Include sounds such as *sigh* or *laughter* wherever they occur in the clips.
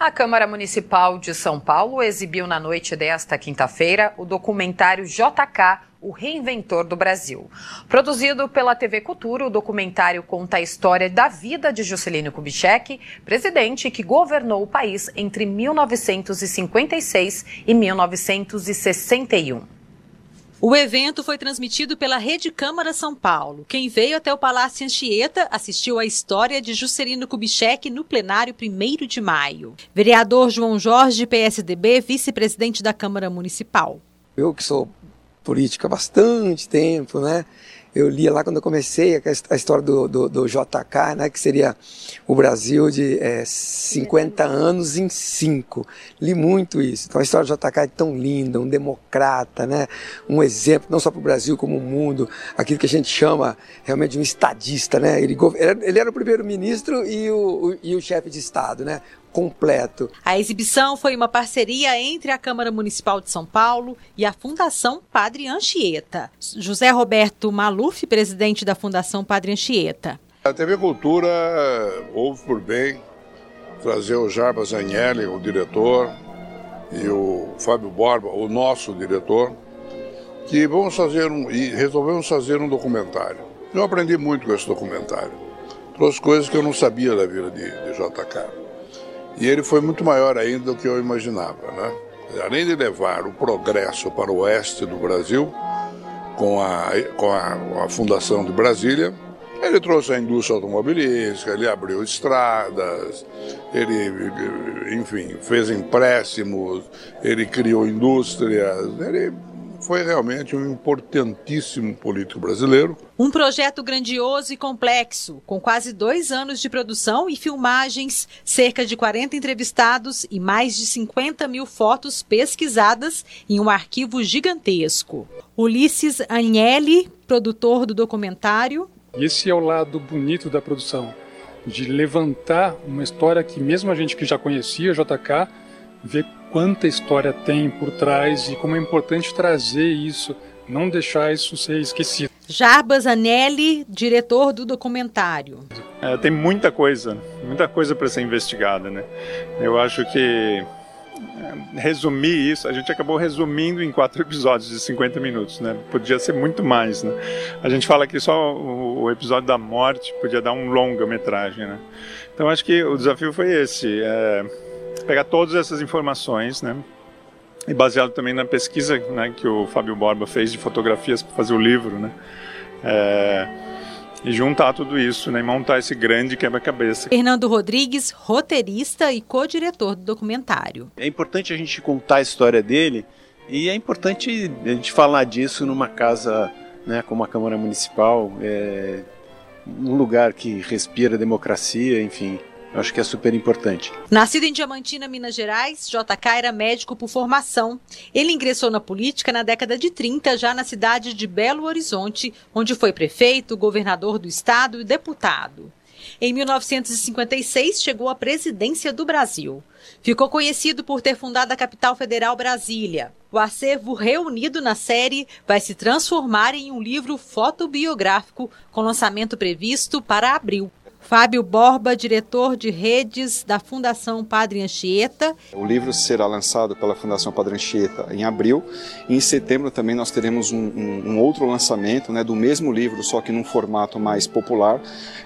A Câmara Municipal de São Paulo exibiu na noite desta quinta-feira o documentário JK, o Reinventor do Brasil. Produzido pela TV Cultura, o documentário conta a história da vida de Juscelino Kubitschek, presidente que governou o país entre 1956 e 1961. O evento foi transmitido pela Rede Câmara São Paulo. Quem veio até o Palácio Anchieta assistiu à história de Juscelino Kubitschek no plenário 1 de maio. Vereador João Jorge, PSDB, vice-presidente da Câmara Municipal. Eu que sou política há bastante tempo, né? Eu lia lá quando eu comecei a história do, do, do JK, né, que seria o Brasil de é, 50 anos em 5. Li muito isso. Então a história do JK é tão linda, um democrata, né, um exemplo não só para o Brasil como o mundo, aquilo que a gente chama realmente de um estadista. Né? Ele, ele era o primeiro-ministro e o, o, e o chefe de Estado, né? Completo. A exibição foi uma parceria entre a Câmara Municipal de São Paulo e a Fundação Padre Anchieta. José Roberto Maluf, presidente da Fundação Padre Anchieta. A TV Cultura houve por bem trazer o Jarbas Agnelli, o diretor, e o Fábio Borba, o nosso diretor, que vamos fazer um, e resolvemos fazer um documentário. Eu aprendi muito com esse documentário. Trouxe coisas que eu não sabia da vida de, de JK. E ele foi muito maior ainda do que eu imaginava. Né? Além de levar o progresso para o oeste do Brasil, com a, com a, a Fundação de Brasília, ele trouxe a indústria automobilística, ele abriu estradas, ele, enfim, fez empréstimos, ele criou indústrias, ele foi realmente um importantíssimo político brasileiro. Um projeto grandioso e complexo, com quase dois anos de produção e filmagens, cerca de 40 entrevistados e mais de 50 mil fotos pesquisadas em um arquivo gigantesco. Ulisses Agnelli, produtor do documentário. Esse é o lado bonito da produção, de levantar uma história que mesmo a gente que já conhecia JK, vê quanta história tem por trás e como é importante trazer isso, não deixar isso ser esquecido. Jarbas Anelli, diretor do documentário. É, tem muita coisa, muita coisa para ser investigada, né? Eu acho que é, resumir isso, a gente acabou resumindo em quatro *laughs* episódios de 50 minutos, né? Podia ser muito mais, né? A gente fala que só o, episódio da morte podia dar um longa-metragem, né? Então acho que o desafio foi esse, é pegar todas essas informações, né? E baseado também na pesquisa né, que o Fábio Borba fez de fotografias para fazer o livro, né? É, e juntar tudo isso, né, e montar esse grande quebra-cabeça. Fernando Rodrigues, roteirista e co-diretor do documentário. É importante a gente contar a história dele e é importante a gente falar disso numa casa né, como a Câmara Municipal, é, um lugar que respira democracia, enfim. Eu acho que é super importante. Nascido em Diamantina, Minas Gerais, JK era médico por formação. Ele ingressou na política na década de 30, já na cidade de Belo Horizonte, onde foi prefeito, governador do estado e deputado. Em 1956, chegou à presidência do Brasil. Ficou conhecido por ter fundado a capital federal Brasília. O acervo reunido na série vai se transformar em um livro fotobiográfico com lançamento previsto para abril. Fábio Borba, diretor de redes da Fundação Padre Anchieta. O livro será lançado pela Fundação Padre Anchieta em abril. Em setembro também nós teremos um, um, um outro lançamento né, do mesmo livro, só que num formato mais popular,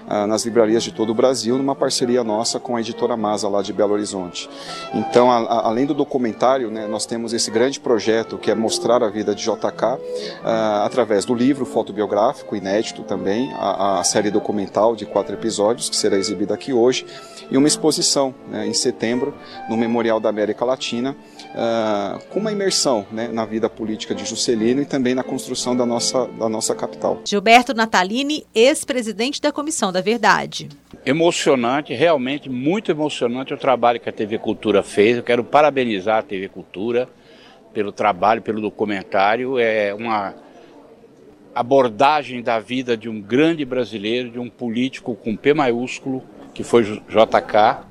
uh, nas livrarias de todo o Brasil, numa parceria nossa com a editora Masa, lá de Belo Horizonte. Então, a, a, além do documentário, né, nós temos esse grande projeto que é mostrar a vida de JK uh, através do livro fotobiográfico, inédito também, a, a série documental de quatro episódios episódios, que será exibida aqui hoje, e uma exposição né, em setembro no Memorial da América Latina, uh, com uma imersão né, na vida política de Juscelino e também na construção da nossa, da nossa capital. Gilberto Natalini, ex-presidente da Comissão da Verdade. Emocionante, realmente muito emocionante o trabalho que a TV Cultura fez. Eu quero parabenizar a TV Cultura pelo trabalho, pelo documentário. É uma abordagem da vida de um grande brasileiro, de um político com P maiúsculo, que foi JK,